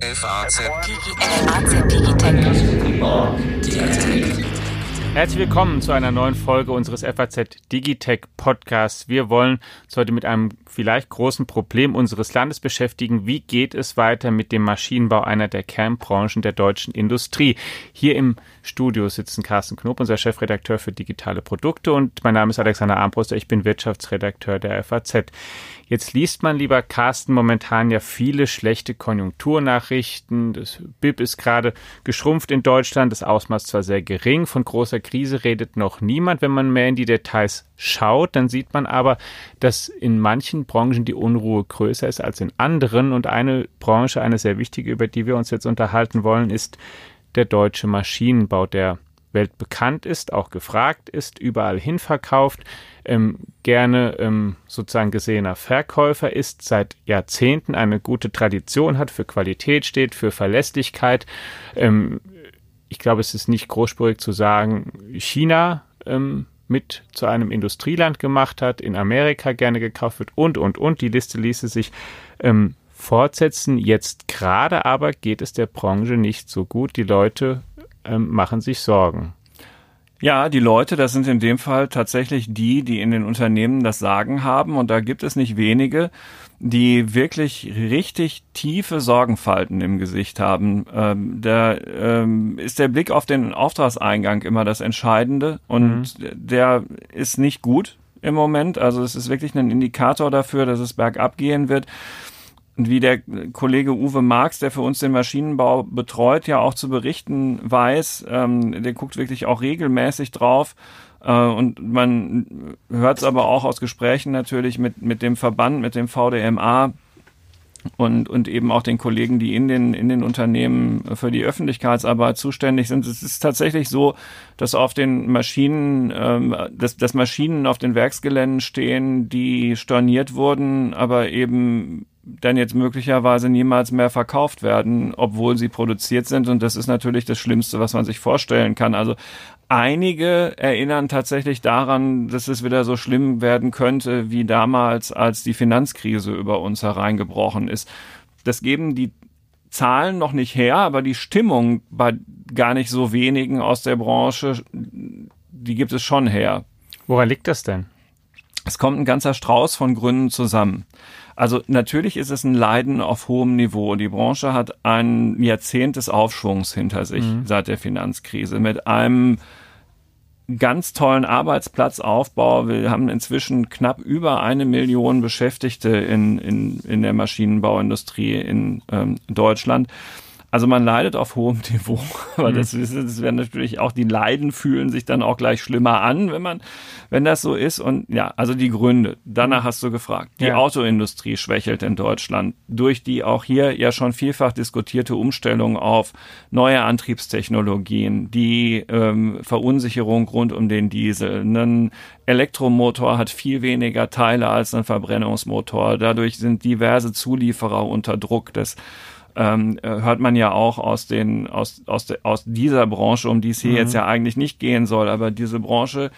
FAZ Herzlich willkommen zu einer neuen Folge unseres FAZ Digitech Podcasts. Wir wollen uns heute mit einem vielleicht großen Problem unseres Landes beschäftigen. Wie geht es weiter mit dem Maschinenbau, einer der Kernbranchen der deutschen Industrie? Hier im Studio sitzen Carsten Knob, unser Chefredakteur für digitale Produkte und mein Name ist Alexander Armbruster. Ich bin Wirtschaftsredakteur der FAZ. Jetzt liest man, lieber Carsten, momentan ja viele schlechte Konjunkturnachrichten. Das BIP ist gerade geschrumpft in Deutschland, das Ausmaß zwar sehr gering, von großer Krise redet noch niemand. Wenn man mehr in die Details schaut, dann sieht man aber, dass in manchen Branchen die Unruhe größer ist als in anderen. Und eine Branche, eine sehr wichtige, über die wir uns jetzt unterhalten wollen, ist der deutsche Maschinenbau, der weltbekannt ist, auch gefragt ist, überall hin verkauft, ähm, gerne ähm, sozusagen gesehener Verkäufer ist, seit Jahrzehnten eine gute Tradition hat, für Qualität steht, für Verlässlichkeit. Ähm, ich glaube, es ist nicht großspurig zu sagen, China ähm, mit zu einem Industrieland gemacht hat, in Amerika gerne gekauft wird und, und, und. Die Liste ließe sich ähm, fortsetzen. Jetzt gerade aber geht es der Branche nicht so gut. Die Leute ähm, machen sich Sorgen. Ja, die Leute, das sind in dem Fall tatsächlich die, die in den Unternehmen das Sagen haben. Und da gibt es nicht wenige, die wirklich richtig tiefe Sorgenfalten im Gesicht haben. Ähm, da ähm, ist der Blick auf den Auftragseingang immer das Entscheidende. Und mhm. der ist nicht gut im Moment. Also es ist wirklich ein Indikator dafür, dass es bergab gehen wird wie der Kollege Uwe Marx, der für uns den Maschinenbau betreut, ja auch zu berichten weiß, ähm, der guckt wirklich auch regelmäßig drauf. Äh, und man hört es aber auch aus Gesprächen natürlich mit, mit dem Verband, mit dem VDMA und, und eben auch den Kollegen, die in den, in den Unternehmen für die Öffentlichkeitsarbeit zuständig sind. Es ist tatsächlich so, dass auf den Maschinen, ähm, dass, dass Maschinen auf den Werksgeländen stehen, die storniert wurden, aber eben dann jetzt möglicherweise niemals mehr verkauft werden, obwohl sie produziert sind. Und das ist natürlich das Schlimmste, was man sich vorstellen kann. Also einige erinnern tatsächlich daran, dass es wieder so schlimm werden könnte wie damals, als die Finanzkrise über uns hereingebrochen ist. Das geben die Zahlen noch nicht her, aber die Stimmung bei gar nicht so wenigen aus der Branche, die gibt es schon her. Woran liegt das denn? Es kommt ein ganzer Strauß von Gründen zusammen. Also natürlich ist es ein Leiden auf hohem Niveau. Die Branche hat ein Jahrzehnt des Aufschwungs hinter sich mhm. seit der Finanzkrise mit einem ganz tollen Arbeitsplatzaufbau. Wir haben inzwischen knapp über eine Million Beschäftigte in, in, in der Maschinenbauindustrie in ähm, Deutschland. Also man leidet auf hohem Niveau, aber mhm. das, das werden natürlich auch die Leiden fühlen sich dann auch gleich schlimmer an, wenn man, wenn das so ist. Und ja, also die Gründe. Danach hast du gefragt. Die ja. Autoindustrie schwächelt in Deutschland durch die auch hier ja schon vielfach diskutierte Umstellung auf neue Antriebstechnologien, die ähm, Verunsicherung rund um den Diesel. Ein Elektromotor hat viel weniger Teile als ein Verbrennungsmotor. Dadurch sind diverse Zulieferer unter Druck. Das ähm, äh, hört man ja auch aus den aus aus de, aus dieser Branche, um die es hier mhm. jetzt ja eigentlich nicht gehen soll, aber diese Branche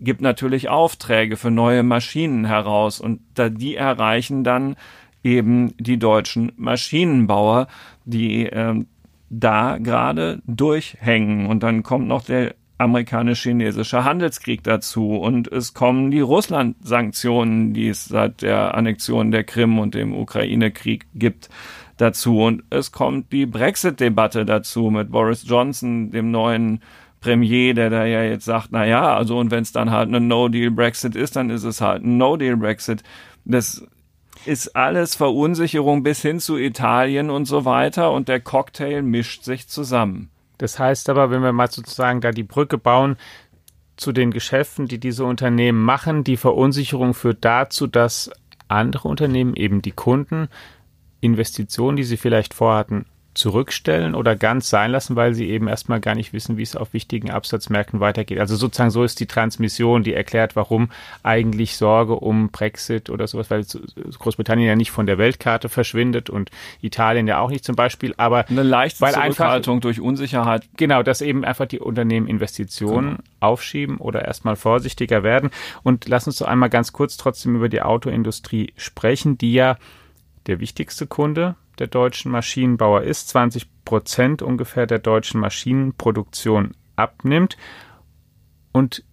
gibt natürlich Aufträge für neue Maschinen heraus. Und da die erreichen dann eben die deutschen Maschinenbauer, die ähm, da gerade durchhängen. Und dann kommt noch der amerikanisch-chinesische Handelskrieg dazu. Und es kommen die Russland-Sanktionen, die es seit der Annexion der Krim und dem Ukraine-Krieg gibt dazu. Und es kommt die Brexit-Debatte dazu mit Boris Johnson, dem neuen Premier, der da ja jetzt sagt, na ja, also und wenn es dann halt ein No-Deal-Brexit ist, dann ist es halt ein No-Deal-Brexit. Das ist alles Verunsicherung bis hin zu Italien und so weiter und der Cocktail mischt sich zusammen. Das heißt aber, wenn wir mal sozusagen da die Brücke bauen zu den Geschäften, die diese Unternehmen machen, die Verunsicherung führt dazu, dass andere Unternehmen, eben die Kunden, Investitionen, die sie vielleicht vorhatten, zurückstellen oder ganz sein lassen, weil sie eben erstmal gar nicht wissen, wie es auf wichtigen Absatzmärkten weitergeht. Also sozusagen so ist die Transmission, die erklärt, warum eigentlich Sorge um Brexit oder sowas, weil Großbritannien ja nicht von der Weltkarte verschwindet und Italien ja auch nicht zum Beispiel, aber eine leichte weil Zurückhaltung einfach, durch Unsicherheit. Genau, dass eben einfach die Unternehmen Investitionen genau. aufschieben oder erstmal vorsichtiger werden. Und lass uns doch einmal ganz kurz trotzdem über die Autoindustrie sprechen, die ja der wichtigste Kunde der deutschen Maschinenbauer ist, 20 Prozent ungefähr der deutschen Maschinenproduktion abnimmt. Und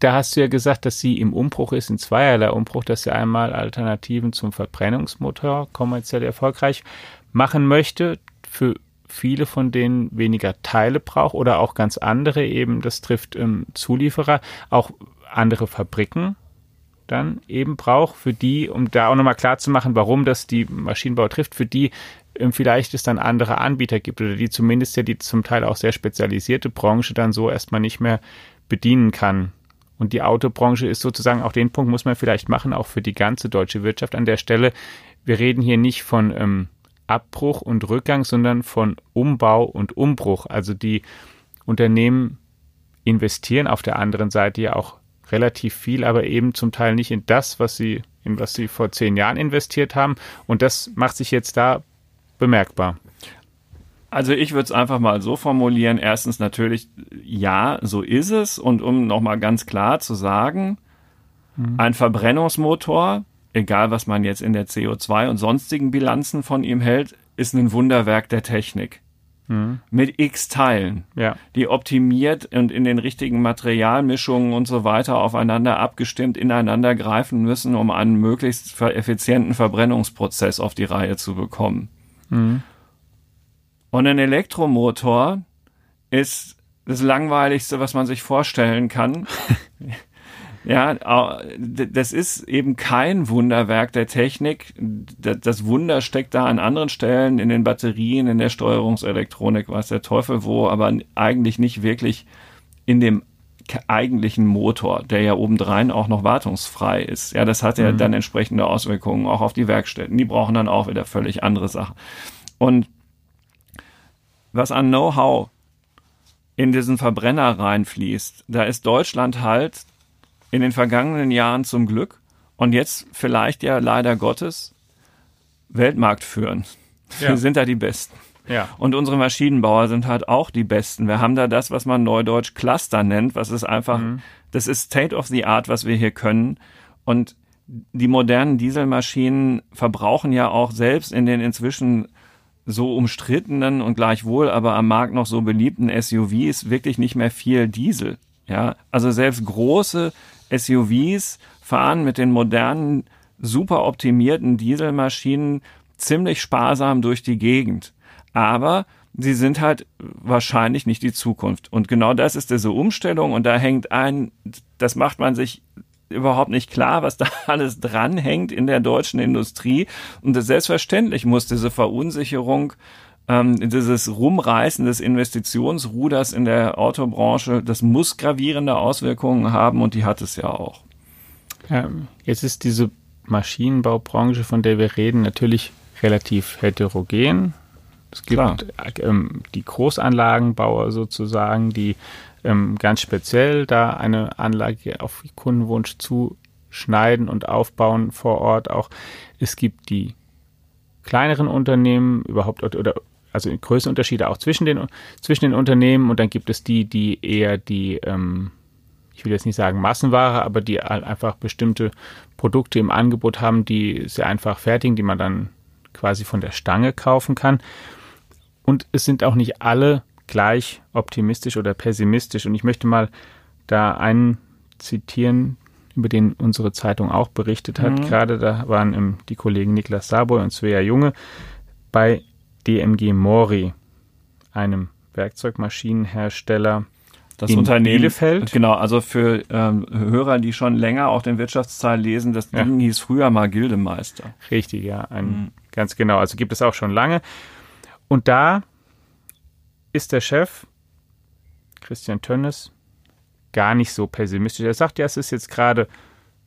da hast du ja gesagt, dass sie im Umbruch ist, in zweierlei Umbruch, dass sie einmal Alternativen zum Verbrennungsmotor kommerziell erfolgreich machen möchte, für viele von denen weniger Teile braucht oder auch ganz andere eben, das trifft ähm, Zulieferer, auch andere Fabriken dann eben braucht, für die, um da auch nochmal klar zu machen, warum das die Maschinenbau trifft, für die ähm, vielleicht es dann andere Anbieter gibt oder die zumindest ja die zum Teil auch sehr spezialisierte Branche dann so erstmal nicht mehr bedienen kann. Und die Autobranche ist sozusagen auch den Punkt muss man vielleicht machen, auch für die ganze deutsche Wirtschaft an der Stelle. Wir reden hier nicht von ähm, Abbruch und Rückgang, sondern von Umbau und Umbruch. Also die Unternehmen investieren auf der anderen Seite ja auch relativ viel, aber eben zum Teil nicht in das, was sie, in was sie vor zehn Jahren investiert haben. Und das macht sich jetzt da bemerkbar. Also ich würde es einfach mal so formulieren. Erstens natürlich, ja, so ist es. Und um nochmal ganz klar zu sagen, mhm. ein Verbrennungsmotor, egal was man jetzt in der CO2 und sonstigen Bilanzen von ihm hält, ist ein Wunderwerk der Technik. Mhm. Mit x Teilen, ja. die optimiert und in den richtigen Materialmischungen und so weiter aufeinander abgestimmt ineinander greifen müssen, um einen möglichst effizienten Verbrennungsprozess auf die Reihe zu bekommen. Mhm. Und ein Elektromotor ist das langweiligste, was man sich vorstellen kann. ja, das ist eben kein Wunderwerk der Technik. Das Wunder steckt da an anderen Stellen, in den Batterien, in der Steuerungselektronik, weiß der Teufel wo, aber eigentlich nicht wirklich in dem eigentlichen Motor, der ja obendrein auch noch wartungsfrei ist. Ja, das hat ja mhm. dann entsprechende Auswirkungen auch auf die Werkstätten. Die brauchen dann auch wieder völlig andere Sachen. Und was an Know-how in diesen Verbrenner reinfließt, da ist Deutschland halt in den vergangenen Jahren zum Glück und jetzt vielleicht ja leider Gottes Weltmarkt führen. Ja. Wir sind da die Besten. Ja. Und unsere Maschinenbauer sind halt auch die Besten. Wir haben da das, was man neudeutsch Cluster nennt, was ist einfach, mhm. das ist State of the Art, was wir hier können. Und die modernen Dieselmaschinen verbrauchen ja auch selbst in den inzwischen so umstrittenen und gleichwohl aber am Markt noch so beliebten SUVs wirklich nicht mehr viel Diesel. Ja, also selbst große SUVs fahren mit den modernen, super optimierten Dieselmaschinen ziemlich sparsam durch die Gegend. Aber sie sind halt wahrscheinlich nicht die Zukunft. Und genau das ist diese Umstellung und da hängt ein, das macht man sich überhaupt nicht klar, was da alles dranhängt in der deutschen Industrie. Und selbstverständlich muss diese Verunsicherung ähm, dieses Rumreißen des Investitionsruders in der Autobranche, das muss gravierende Auswirkungen haben und die hat es ja auch. Ja, jetzt ist diese Maschinenbaubranche, von der wir reden, natürlich relativ heterogen. Es gibt ähm, die Großanlagenbauer sozusagen, die ähm, ganz speziell da eine Anlage auf Kundenwunsch zuschneiden und aufbauen vor Ort auch. Es gibt die kleineren Unternehmen überhaupt oder also Größenunterschiede auch zwischen den zwischen den Unternehmen und dann gibt es die, die eher die ähm, ich will jetzt nicht sagen Massenware, aber die einfach bestimmte Produkte im Angebot haben, die sehr einfach fertigen, die man dann quasi von der Stange kaufen kann. Und es sind auch nicht alle gleich optimistisch oder pessimistisch. Und ich möchte mal da einen zitieren, über den unsere Zeitung auch berichtet hat. Mhm. Gerade da waren ähm, die Kollegen Niklas Saboy und Svea Junge bei DMG Mori, einem Werkzeugmaschinenhersteller das in Unternehmen, Bielefeld. Genau, also für ähm, Hörer, die schon länger auch den Wirtschaftsteil lesen, das ja. Ding hieß früher mal Gildemeister. Richtig, ja, ein, mhm. ganz genau. Also gibt es auch schon lange. Und da ist der Chef, Christian Tönnes, gar nicht so pessimistisch. Er sagt ja, es ist jetzt gerade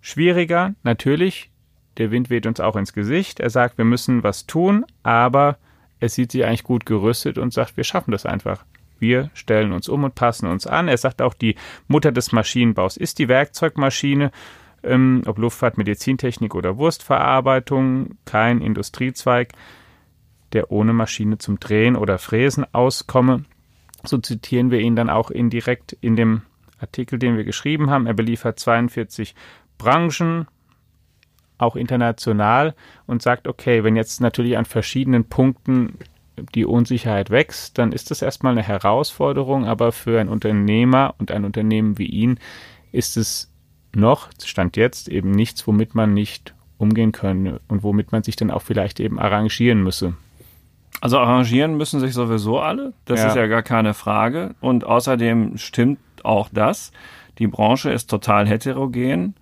schwieriger, natürlich. Der Wind weht uns auch ins Gesicht. Er sagt, wir müssen was tun, aber er sieht sich eigentlich gut gerüstet und sagt, wir schaffen das einfach. Wir stellen uns um und passen uns an. Er sagt auch, die Mutter des Maschinenbaus ist die Werkzeugmaschine, ähm, ob Luftfahrt, Medizintechnik oder Wurstverarbeitung, kein Industriezweig der ohne Maschine zum Drehen oder Fräsen auskomme. So zitieren wir ihn dann auch indirekt in dem Artikel, den wir geschrieben haben. Er beliefert 42 Branchen, auch international und sagt, okay, wenn jetzt natürlich an verschiedenen Punkten die Unsicherheit wächst, dann ist das erstmal eine Herausforderung, aber für ein Unternehmer und ein Unternehmen wie ihn ist es noch, Stand jetzt, eben nichts, womit man nicht umgehen könne und womit man sich dann auch vielleicht eben arrangieren müsse. Also arrangieren müssen sich sowieso alle, das ja. ist ja gar keine Frage. Und außerdem stimmt auch das. Die Branche ist total heterogen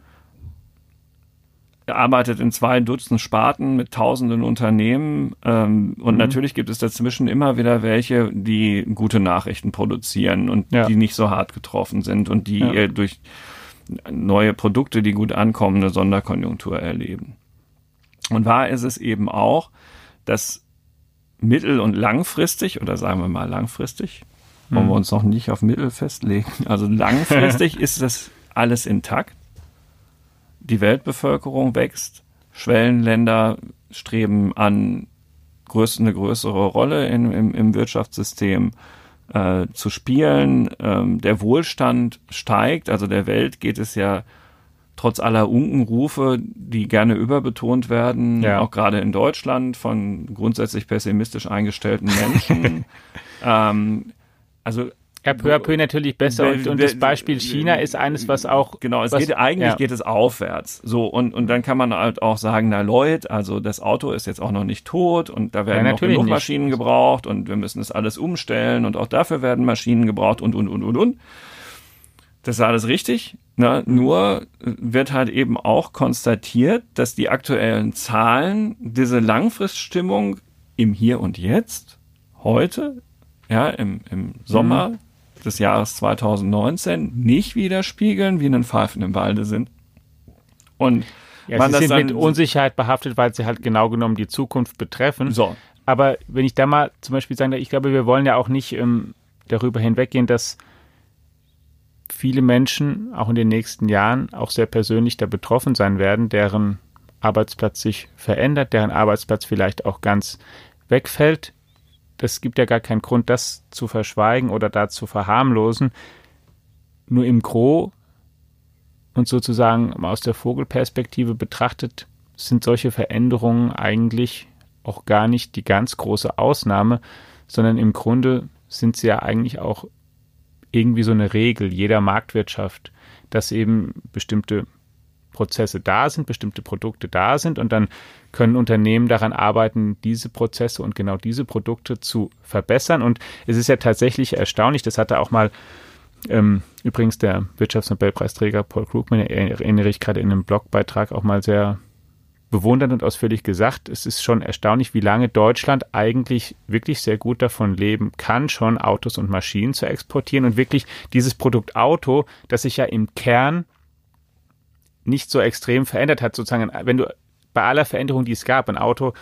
arbeitet in zwei Dutzend Sparten mit tausenden Unternehmen ähm, und mhm. natürlich gibt es dazwischen immer wieder welche, die gute Nachrichten produzieren und ja. die nicht so hart getroffen sind und die ja. durch neue Produkte, die gut ankommen, eine Sonderkonjunktur erleben. Und wahr ist es eben auch, dass mittel- und langfristig, oder sagen wir mal langfristig, wollen wir mhm. uns noch nicht auf Mittel festlegen, also langfristig ist das alles intakt die Weltbevölkerung wächst, Schwellenländer streben an, eine größere Rolle in, im, im Wirtschaftssystem äh, zu spielen. Ähm, der Wohlstand steigt, also der Welt geht es ja trotz aller Unkenrufe, die gerne überbetont werden, ja. auch gerade in Deutschland von grundsätzlich pessimistisch eingestellten Menschen. ähm, also ja, peu à peu natürlich besser. Und, und das Beispiel China ist eines, was auch. Genau, es was, geht eigentlich ja. geht es aufwärts. So, und, und dann kann man halt auch sagen, na Leute, also das Auto ist jetzt auch noch nicht tot und da werden ja, noch genug nicht. Maschinen gebraucht und wir müssen das alles umstellen und auch dafür werden Maschinen gebraucht und und und und und. Das ist alles richtig. Ne? Nur wird halt eben auch konstatiert, dass die aktuellen Zahlen diese Langfriststimmung im Hier und Jetzt, heute, ja, im, im Sommer mhm des Jahres 2019 nicht widerspiegeln, wie einen Pfeifen im Walde sind. Und ja, man sie sind mit Unsicherheit behaftet, weil sie halt genau genommen die Zukunft betreffen. So. Aber wenn ich da mal zum Beispiel sagen, ich glaube, wir wollen ja auch nicht ähm, darüber hinweggehen, dass viele Menschen auch in den nächsten Jahren auch sehr persönlich da betroffen sein werden, deren Arbeitsplatz sich verändert, deren Arbeitsplatz vielleicht auch ganz wegfällt es gibt ja gar keinen Grund, das zu verschweigen oder da zu verharmlosen. Nur im Gro und sozusagen aus der Vogelperspektive betrachtet, sind solche Veränderungen eigentlich auch gar nicht die ganz große Ausnahme, sondern im Grunde sind sie ja eigentlich auch irgendwie so eine Regel jeder Marktwirtschaft, dass eben bestimmte Prozesse da sind, bestimmte Produkte da sind und dann können Unternehmen daran arbeiten, diese Prozesse und genau diese Produkte zu verbessern. Und es ist ja tatsächlich erstaunlich, das hatte auch mal ähm, übrigens der Wirtschaftsnobelpreisträger Paul Krugman, erinnere ich gerade in einem Blogbeitrag auch mal sehr bewundernd und ausführlich gesagt, es ist schon erstaunlich, wie lange Deutschland eigentlich wirklich sehr gut davon leben kann, schon Autos und Maschinen zu exportieren und wirklich dieses Produkt Auto, das sich ja im Kern nicht so extrem verändert hat, sozusagen, wenn du bei aller Veränderung, die es gab, ein Auto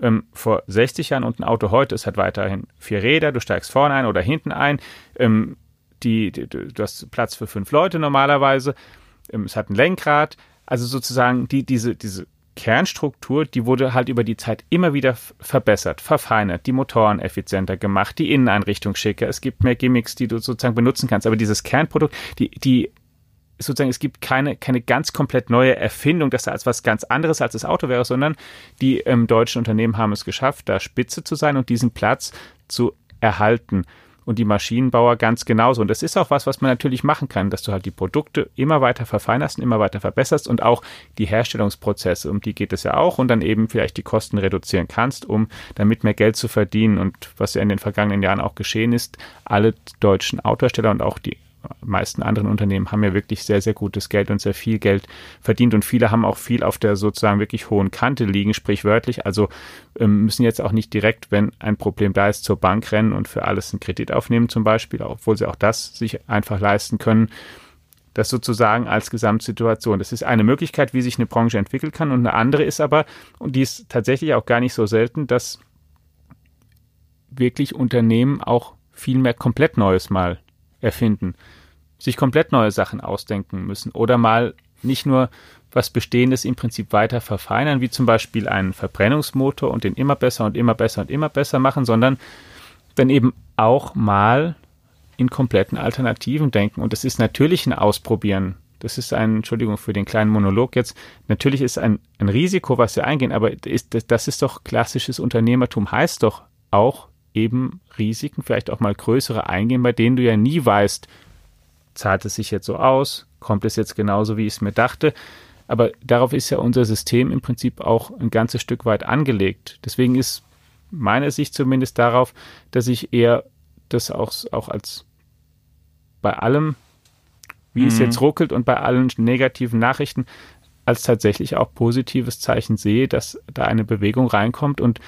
ähm, vor 60 Jahren und ein Auto heute, es hat weiterhin vier Räder, du steigst vorne ein oder hinten ein, ähm, die, die, du hast Platz für fünf Leute normalerweise, ähm, es hat ein Lenkrad, also sozusagen die, diese, diese Kernstruktur, die wurde halt über die Zeit immer wieder verbessert, verfeinert, die Motoren effizienter gemacht, die Inneneinrichtung schicker, es gibt mehr Gimmicks, die du sozusagen benutzen kannst, aber dieses Kernprodukt, die, die sozusagen, es gibt keine, keine ganz komplett neue Erfindung, dass da als was ganz anderes als das Auto wäre, sondern die ähm, deutschen Unternehmen haben es geschafft, da Spitze zu sein und diesen Platz zu erhalten. Und die Maschinenbauer ganz genauso. Und das ist auch was, was man natürlich machen kann, dass du halt die Produkte immer weiter verfeinerst und immer weiter verbesserst und auch die Herstellungsprozesse, um die geht es ja auch, und dann eben vielleicht die Kosten reduzieren kannst, um damit mehr Geld zu verdienen. Und was ja in den vergangenen Jahren auch geschehen ist, alle deutschen Autohersteller und auch die meisten anderen Unternehmen haben ja wirklich sehr, sehr gutes Geld und sehr viel Geld verdient und viele haben auch viel auf der sozusagen wirklich hohen Kante liegen, sprichwörtlich. Also ähm, müssen jetzt auch nicht direkt, wenn ein Problem da ist, zur Bank rennen und für alles einen Kredit aufnehmen zum Beispiel, obwohl sie auch das sich einfach leisten können. Das sozusagen als Gesamtsituation. Das ist eine Möglichkeit, wie sich eine Branche entwickeln kann. Und eine andere ist aber, und die ist tatsächlich auch gar nicht so selten, dass wirklich Unternehmen auch viel mehr komplett Neues mal erfinden, sich komplett neue Sachen ausdenken müssen oder mal nicht nur was Bestehendes im Prinzip weiter verfeinern, wie zum Beispiel einen Verbrennungsmotor und den immer besser und immer besser und immer besser machen, sondern dann eben auch mal in kompletten Alternativen denken. Und das ist natürlich ein Ausprobieren das ist ein, Entschuldigung für den kleinen Monolog jetzt, natürlich ist ein, ein Risiko, was wir eingehen, aber ist, das ist doch klassisches Unternehmertum, heißt doch auch eben Risiken, vielleicht auch mal größere eingehen, bei denen du ja nie weißt, zahlt es sich jetzt so aus, kommt es jetzt genauso, wie ich es mir dachte. Aber darauf ist ja unser System im Prinzip auch ein ganzes Stück weit angelegt. Deswegen ist meine Sicht zumindest darauf, dass ich eher das auch, auch als bei allem, wie mhm. es jetzt ruckelt und bei allen negativen Nachrichten, als tatsächlich auch positives Zeichen sehe, dass da eine Bewegung reinkommt und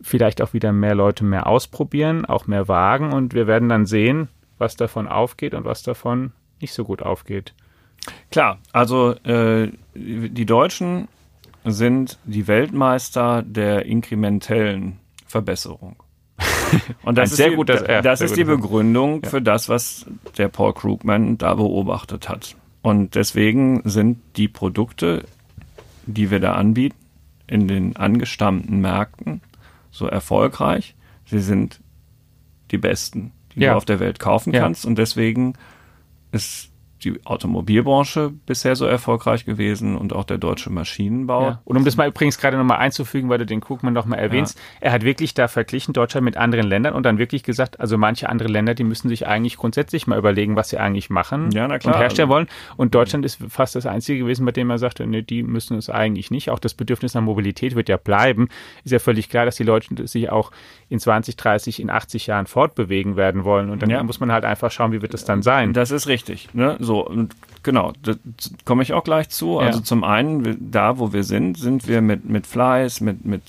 vielleicht auch wieder mehr Leute mehr ausprobieren, auch mehr wagen und wir werden dann sehen, was davon aufgeht und was davon nicht so gut aufgeht. Klar, also äh, die Deutschen sind die Weltmeister der inkrementellen Verbesserung. Und das Ein sehr ist, gut, das, ja, das ist die Begründung ja. für das, was der Paul Krugman da beobachtet hat. Und deswegen sind die Produkte, die wir da anbieten, in den angestammten Märkten so erfolgreich. Sie sind die besten, die ja. du auf der Welt kaufen kannst. Und deswegen ist die Automobilbranche bisher so erfolgreich gewesen und auch der deutsche Maschinenbau. Ja. Und um das mal übrigens gerade nochmal einzufügen, weil du den Krugmann nochmal erwähnst, ja. er hat wirklich da verglichen Deutschland mit anderen Ländern und dann wirklich gesagt, also manche andere Länder, die müssen sich eigentlich grundsätzlich mal überlegen, was sie eigentlich machen ja, und herstellen wollen. Und Deutschland ist fast das Einzige gewesen, bei dem er sagte, nee, die müssen es eigentlich nicht. Auch das Bedürfnis nach Mobilität wird ja bleiben. Ist ja völlig klar, dass die Leute sich auch in 20, 30, in 80 Jahren fortbewegen werden wollen. Und dann muss man halt einfach schauen, wie wird das dann sein. Das ist richtig. Ne? So, und genau, da komme ich auch gleich zu. Also zum einen, da wo wir sind, sind wir mit, mit Fleiß, mit, mit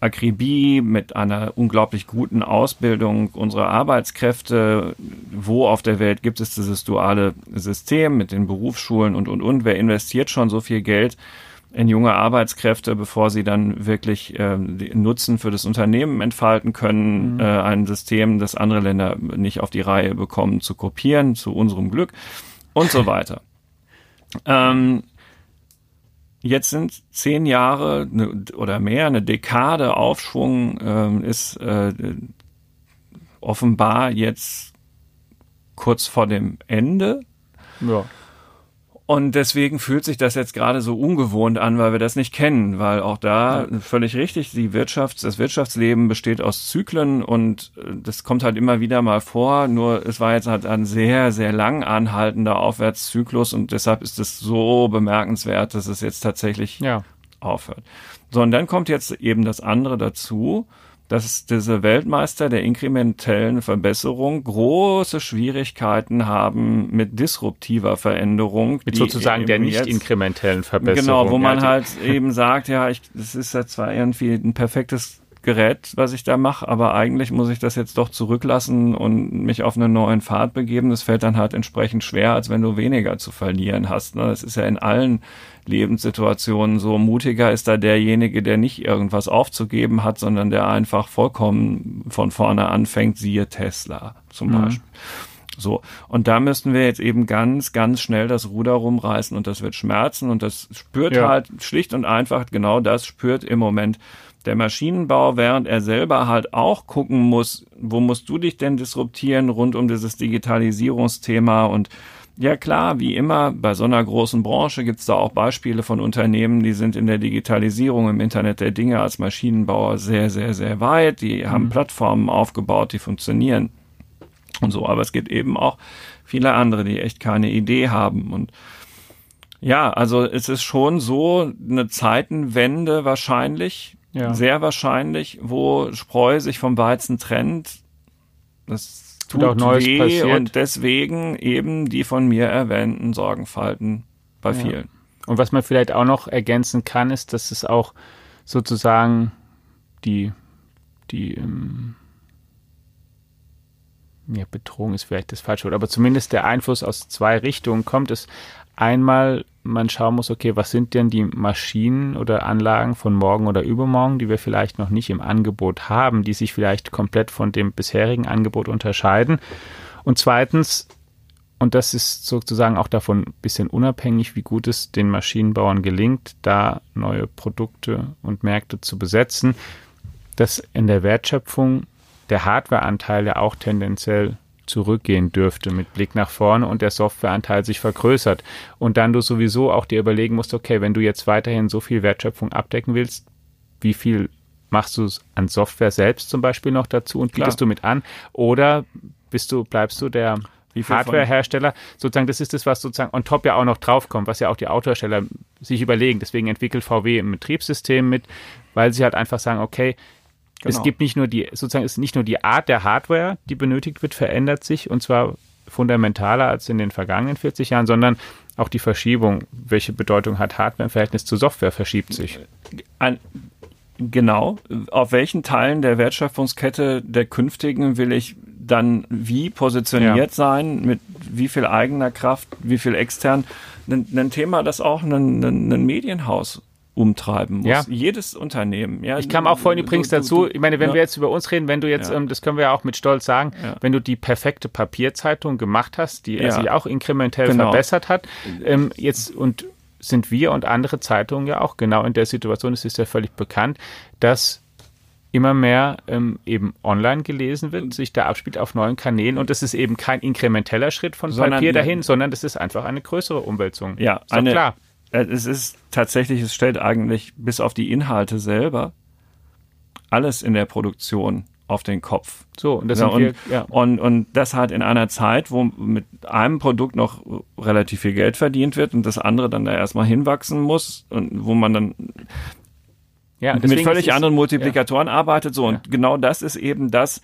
Akribie, mit einer unglaublich guten Ausbildung unserer Arbeitskräfte. Wo auf der Welt gibt es dieses duale System mit den Berufsschulen und, und, und? Wer investiert schon so viel Geld? in junge Arbeitskräfte, bevor sie dann wirklich äh, Nutzen für das Unternehmen entfalten können, mhm. äh, ein System, das andere Länder nicht auf die Reihe bekommen, zu kopieren, zu unserem Glück und so weiter. ähm, jetzt sind zehn Jahre ne, oder mehr, eine Dekade Aufschwung äh, ist äh, offenbar jetzt kurz vor dem Ende. Ja. Und deswegen fühlt sich das jetzt gerade so ungewohnt an, weil wir das nicht kennen, weil auch da ja. völlig richtig, die Wirtschafts-, das Wirtschaftsleben besteht aus Zyklen und äh, das kommt halt immer wieder mal vor. Nur es war jetzt halt ein sehr, sehr lang anhaltender Aufwärtszyklus und deshalb ist es so bemerkenswert, dass es jetzt tatsächlich ja. aufhört. So, und dann kommt jetzt eben das andere dazu dass diese Weltmeister der inkrementellen Verbesserung große Schwierigkeiten haben mit disruptiver Veränderung. Mit sozusagen der nicht inkrementellen Verbesserung. Genau, wo man halt eben sagt, ja, ich, das ist ja zwar irgendwie ein perfektes Gerät, was ich da mache, aber eigentlich muss ich das jetzt doch zurücklassen und mich auf einen neuen Pfad begeben. Das fällt dann halt entsprechend schwer, als wenn du weniger zu verlieren hast. Ne? Das ist ja in allen Lebenssituationen so. Mutiger ist da derjenige, der nicht irgendwas aufzugeben hat, sondern der einfach vollkommen von vorne anfängt, siehe Tesla zum mhm. Beispiel. So. Und da müssten wir jetzt eben ganz, ganz schnell das Ruder rumreißen und das wird schmerzen und das spürt ja. halt schlicht und einfach genau das spürt im Moment der Maschinenbau, während er selber halt auch gucken muss, wo musst du dich denn disruptieren rund um dieses Digitalisierungsthema und ja klar, wie immer, bei so einer großen Branche gibt es da auch Beispiele von Unternehmen, die sind in der Digitalisierung im Internet der Dinge als Maschinenbauer sehr, sehr, sehr weit. Die mhm. haben Plattformen aufgebaut, die funktionieren und so. Aber es gibt eben auch viele andere, die echt keine Idee haben. Und ja, also es ist schon so eine Zeitenwende wahrscheinlich, ja. sehr wahrscheinlich, wo Spreu sich vom Weizen trennt. Das tut auch Neues weh passiert. und deswegen eben die von mir erwähnten Sorgenfalten bei ja. vielen. Und was man vielleicht auch noch ergänzen kann, ist, dass es auch sozusagen die, die ähm, ja, Bedrohung ist vielleicht das falsche Wort, aber zumindest der Einfluss aus zwei Richtungen kommt. Es einmal man schauen muss, okay, was sind denn die Maschinen oder Anlagen von morgen oder übermorgen, die wir vielleicht noch nicht im Angebot haben, die sich vielleicht komplett von dem bisherigen Angebot unterscheiden. Und zweitens, und das ist sozusagen auch davon ein bisschen unabhängig, wie gut es den Maschinenbauern gelingt, da neue Produkte und Märkte zu besetzen, dass in der Wertschöpfung der Hardwareanteil ja auch tendenziell zurückgehen dürfte mit Blick nach vorne und der Softwareanteil sich vergrößert. Und dann du sowieso auch dir überlegen musst, okay, wenn du jetzt weiterhin so viel Wertschöpfung abdecken willst, wie viel machst du an Software selbst zum Beispiel noch dazu und bietest Klar. du mit an? Oder bist du, bleibst du der Hardwarehersteller? Sozusagen, das ist das, was sozusagen on top ja auch noch draufkommt, was ja auch die Autohersteller sich überlegen. Deswegen entwickelt VW ein Betriebssystem mit, weil sie halt einfach sagen, okay, Genau. Es gibt nicht nur die, sozusagen ist nicht nur die Art der Hardware, die benötigt wird, verändert sich und zwar fundamentaler als in den vergangenen 40 Jahren, sondern auch die Verschiebung, welche Bedeutung hat Hardware im Verhältnis zu Software, verschiebt sich. Ein, genau. Auf welchen Teilen der Wertschöpfungskette der künftigen will ich dann wie positioniert ja. sein, mit wie viel eigener Kraft, wie viel extern. Ein, ein Thema, das auch ein, ein, ein Medienhaus umtreiben muss. Ja. Jedes Unternehmen. Ja, ich kam auch vorhin übrigens dazu, ich meine, wenn ja. wir jetzt über uns reden, wenn du jetzt, ähm, das können wir ja auch mit Stolz sagen, wenn du die perfekte Papierzeitung gemacht hast, die sich auch inkrementell genau. verbessert hat, ähm, jetzt und sind wir und andere Zeitungen ja auch genau in der Situation, es ist ja völlig bekannt, dass immer mehr ähm, eben online gelesen wird, sich da abspielt auf neuen Kanälen und das ist eben kein inkrementeller Schritt von sondern, Papier dahin, sondern das ist einfach eine größere Umwälzung. Ja, ist eine, klar. Äh, es ist tatsächlich, es stellt eigentlich bis auf die Inhalte selber alles in der Produktion auf den Kopf. So, und das, ja, und, wir, ja. und, und das halt in einer Zeit, wo mit einem Produkt noch relativ viel Geld verdient wird und das andere dann da erstmal hinwachsen muss und wo man dann ja, mit völlig anderen Multiplikatoren arbeitet. So, und genau das ist eben das,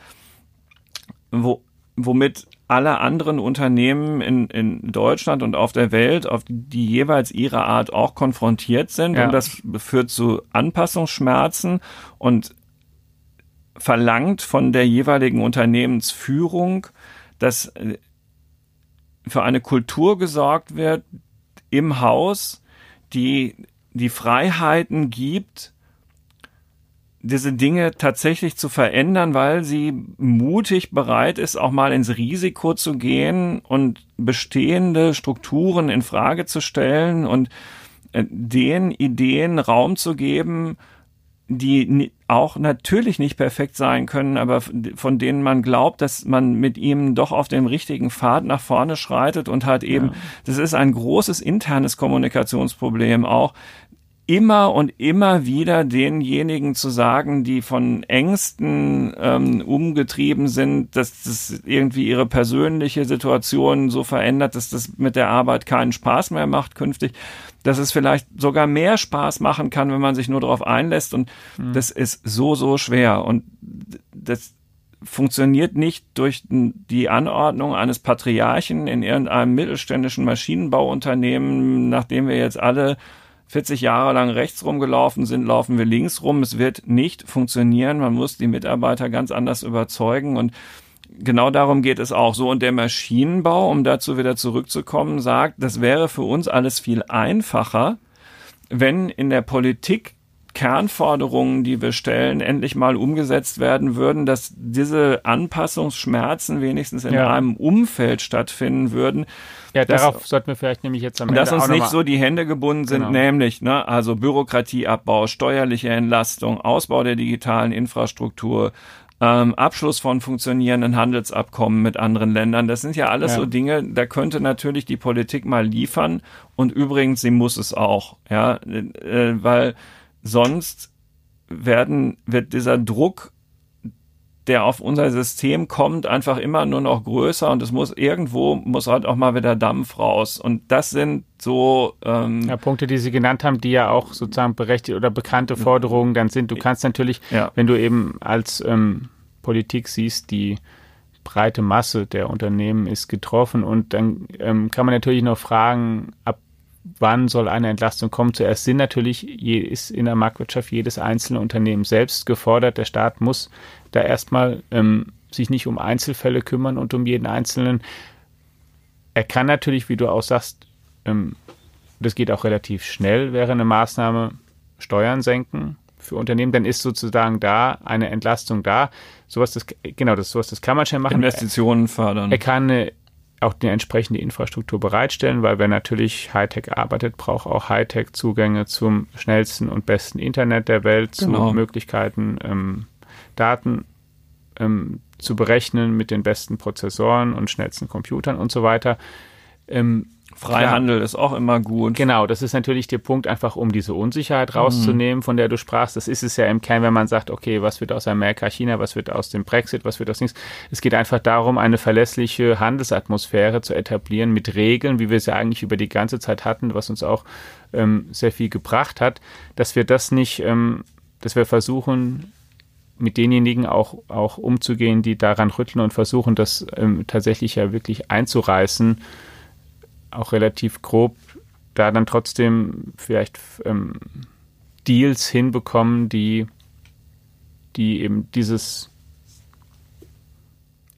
wo, womit alle anderen Unternehmen in, in Deutschland und auf der Welt, auf die jeweils ihre Art auch konfrontiert sind. Ja. Und das führt zu Anpassungsschmerzen und verlangt von der jeweiligen Unternehmensführung, dass äh, für eine Kultur gesorgt wird im Haus, die die Freiheiten gibt, diese Dinge tatsächlich zu verändern, weil sie mutig bereit ist, auch mal ins Risiko zu gehen und bestehende Strukturen in Frage zu stellen und äh, den Ideen Raum zu geben, die auch natürlich nicht perfekt sein können, aber von denen man glaubt, dass man mit ihm doch auf dem richtigen Pfad nach vorne schreitet und hat eben, ja. das ist ein großes internes Kommunikationsproblem auch, immer und immer wieder denjenigen zu sagen, die von Ängsten ähm, umgetrieben sind, dass das irgendwie ihre persönliche Situation so verändert, dass das mit der Arbeit keinen Spaß mehr macht künftig, dass es vielleicht sogar mehr Spaß machen kann, wenn man sich nur darauf einlässt und mhm. das ist so, so schwer und das funktioniert nicht durch die Anordnung eines Patriarchen in irgendeinem mittelständischen Maschinenbauunternehmen, nachdem wir jetzt alle 40 Jahre lang rechts rumgelaufen sind, laufen wir links rum. Es wird nicht funktionieren. Man muss die Mitarbeiter ganz anders überzeugen und genau darum geht es auch so. Und der Maschinenbau, um dazu wieder zurückzukommen, sagt, das wäre für uns alles viel einfacher, wenn in der Politik Kernforderungen, die wir stellen, endlich mal umgesetzt werden würden, dass diese Anpassungsschmerzen wenigstens in ja. einem Umfeld stattfinden würden. Ja, darauf das, sollten wir vielleicht nämlich jetzt am Ende Dass uns nicht so die Hände gebunden sind, genau. nämlich, ne, also Bürokratieabbau, steuerliche Entlastung, Ausbau der digitalen Infrastruktur, ähm, Abschluss von funktionierenden Handelsabkommen mit anderen Ländern. Das sind ja alles ja. so Dinge, da könnte natürlich die Politik mal liefern. Und übrigens, sie muss es auch, ja, äh, weil Sonst werden, wird dieser Druck, der auf unser System kommt, einfach immer nur noch größer und es muss irgendwo, muss halt auch mal wieder Dampf raus. Und das sind so ähm, ja, Punkte, die Sie genannt haben, die ja auch sozusagen berechtigt oder bekannte Forderungen dann sind. Du kannst natürlich, ja. wenn du eben als ähm, Politik siehst, die breite Masse der Unternehmen ist getroffen und dann ähm, kann man natürlich noch fragen, ab wann soll eine Entlastung kommen? Zuerst sind natürlich, je, ist in der Marktwirtschaft jedes einzelne Unternehmen selbst gefordert. Der Staat muss da erstmal ähm, sich nicht um Einzelfälle kümmern und um jeden Einzelnen. Er kann natürlich, wie du auch sagst, ähm, das geht auch relativ schnell, wäre eine Maßnahme, Steuern senken für Unternehmen, dann ist sozusagen da eine Entlastung da. Sowas, das, genau, das, sowas, das kann man schnell machen. Investitionen fördern. Er kann eine auch die entsprechende Infrastruktur bereitstellen, weil wer natürlich Hightech arbeitet, braucht auch Hightech Zugänge zum schnellsten und besten Internet der Welt, genau. zu Möglichkeiten, ähm, Daten ähm, zu berechnen mit den besten Prozessoren und schnellsten Computern und so weiter. Ähm, Freihandel klar, ist auch immer gut. Genau, das ist natürlich der Punkt, einfach um diese Unsicherheit rauszunehmen, mhm. von der du sprachst. Das ist es ja im Kern, wenn man sagt, okay, was wird aus Amerika, China, was wird aus dem Brexit, was wird aus nichts. Es geht einfach darum, eine verlässliche Handelsatmosphäre zu etablieren mit Regeln, wie wir sie eigentlich über die ganze Zeit hatten, was uns auch ähm, sehr viel gebracht hat, dass wir das nicht, ähm, dass wir versuchen, mit denjenigen auch, auch umzugehen, die daran rütteln und versuchen, das ähm, tatsächlich ja wirklich einzureißen auch relativ grob da dann trotzdem vielleicht ähm, Deals hinbekommen, die, die eben dieses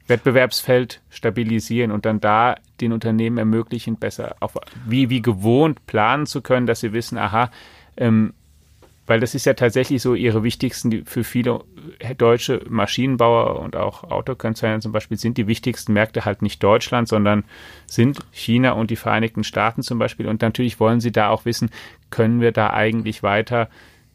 Wettbewerbsfeld stabilisieren und dann da den Unternehmen ermöglichen, besser auf, wie, wie gewohnt planen zu können, dass sie wissen, aha, ähm, weil das ist ja tatsächlich so ihre wichtigsten, für viele deutsche Maschinenbauer und auch Autokonzerne zum Beispiel sind die wichtigsten Märkte halt nicht Deutschland, sondern sind China und die Vereinigten Staaten zum Beispiel. Und natürlich wollen sie da auch wissen, können wir da eigentlich weiter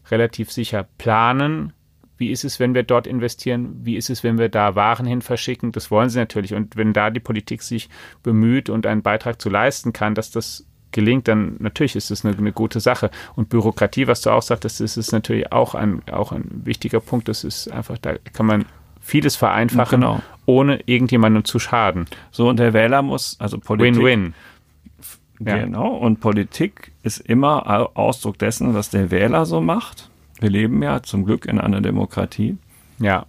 relativ sicher planen? Wie ist es, wenn wir dort investieren? Wie ist es, wenn wir da Waren hin verschicken? Das wollen sie natürlich. Und wenn da die Politik sich bemüht und einen Beitrag zu leisten kann, dass das gelingt, dann natürlich ist es eine, eine, gute Sache. Und Bürokratie, was du auch sagtest, das ist natürlich auch ein, auch ein wichtiger Punkt. Das ist einfach, da kann man vieles vereinfachen, genau. ohne irgendjemandem zu schaden. So, und der Wähler muss, also Politik. Win-win. Genau, und Politik ist immer Ausdruck dessen, was der Wähler so macht. Wir leben ja zum Glück in einer Demokratie. Ja.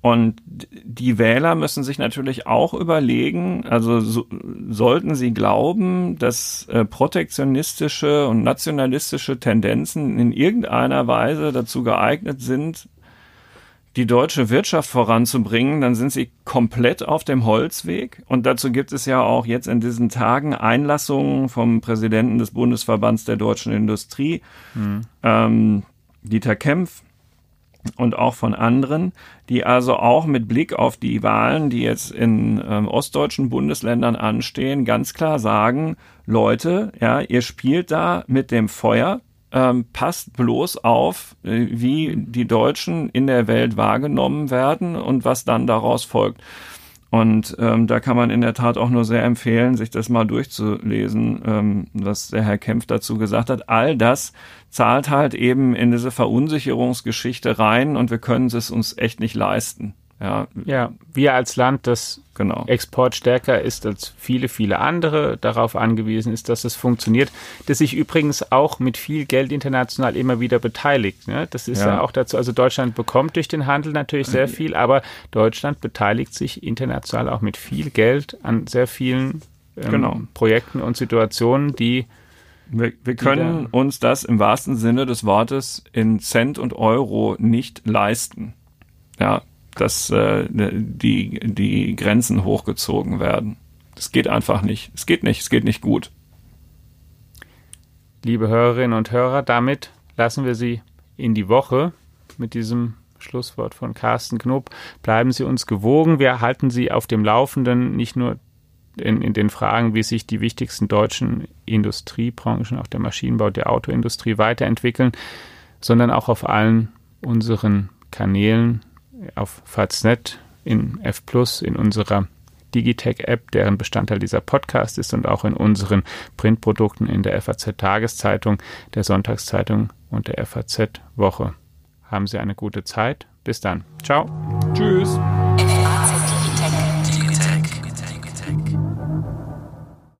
Und die Wähler müssen sich natürlich auch überlegen, also so, sollten sie glauben, dass äh, protektionistische und nationalistische Tendenzen in irgendeiner Weise dazu geeignet sind, die deutsche Wirtschaft voranzubringen, dann sind sie komplett auf dem Holzweg. Und dazu gibt es ja auch jetzt in diesen Tagen Einlassungen vom Präsidenten des Bundesverbands der deutschen Industrie, mhm. ähm, Dieter Kempf, und auch von anderen, die also auch mit Blick auf die Wahlen, die jetzt in ähm, ostdeutschen Bundesländern anstehen, ganz klar sagen, Leute, ja, ihr spielt da mit dem Feuer, ähm, passt bloß auf, äh, wie die Deutschen in der Welt wahrgenommen werden und was dann daraus folgt. Und ähm, da kann man in der Tat auch nur sehr empfehlen, sich das mal durchzulesen, ähm, was der Herr Kempf dazu gesagt hat. All das zahlt halt eben in diese Verunsicherungsgeschichte rein und wir können es uns echt nicht leisten. Ja, ja wir als Land, das genau. exportstärker ist als viele, viele andere, darauf angewiesen ist, dass es funktioniert, das sich übrigens auch mit viel Geld international immer wieder beteiligt. Ne? Das ist ja. ja. auch dazu, also Deutschland bekommt durch den Handel natürlich sehr viel, aber Deutschland beteiligt sich international auch mit viel Geld an sehr vielen ähm, genau. Projekten und Situationen, die wir, wir können uns das im wahrsten Sinne des Wortes in Cent und Euro nicht leisten. Ja, dass äh, die, die Grenzen hochgezogen werden. Das geht einfach nicht. Es geht nicht. Es geht nicht gut. Liebe Hörerinnen und Hörer, damit lassen wir Sie in die Woche mit diesem Schlusswort von Carsten Knob. Bleiben Sie uns gewogen. Wir halten Sie auf dem Laufenden, nicht nur in, in den Fragen, wie sich die wichtigsten deutschen Industriebranchen, auch der Maschinenbau, der Autoindustrie weiterentwickeln, sondern auch auf allen unseren Kanälen auf Faznet, in F in unserer Digitech-App, deren Bestandteil dieser Podcast ist und auch in unseren Printprodukten in der FAZ-Tageszeitung, der Sonntagszeitung und der FAZ-Woche. Haben Sie eine gute Zeit. Bis dann. Ciao. Tschüss.